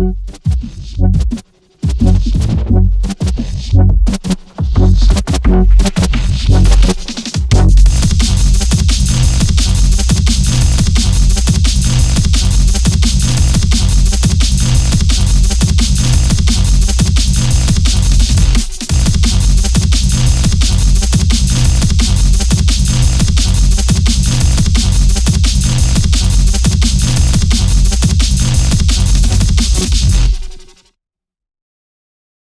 Mm-hmm.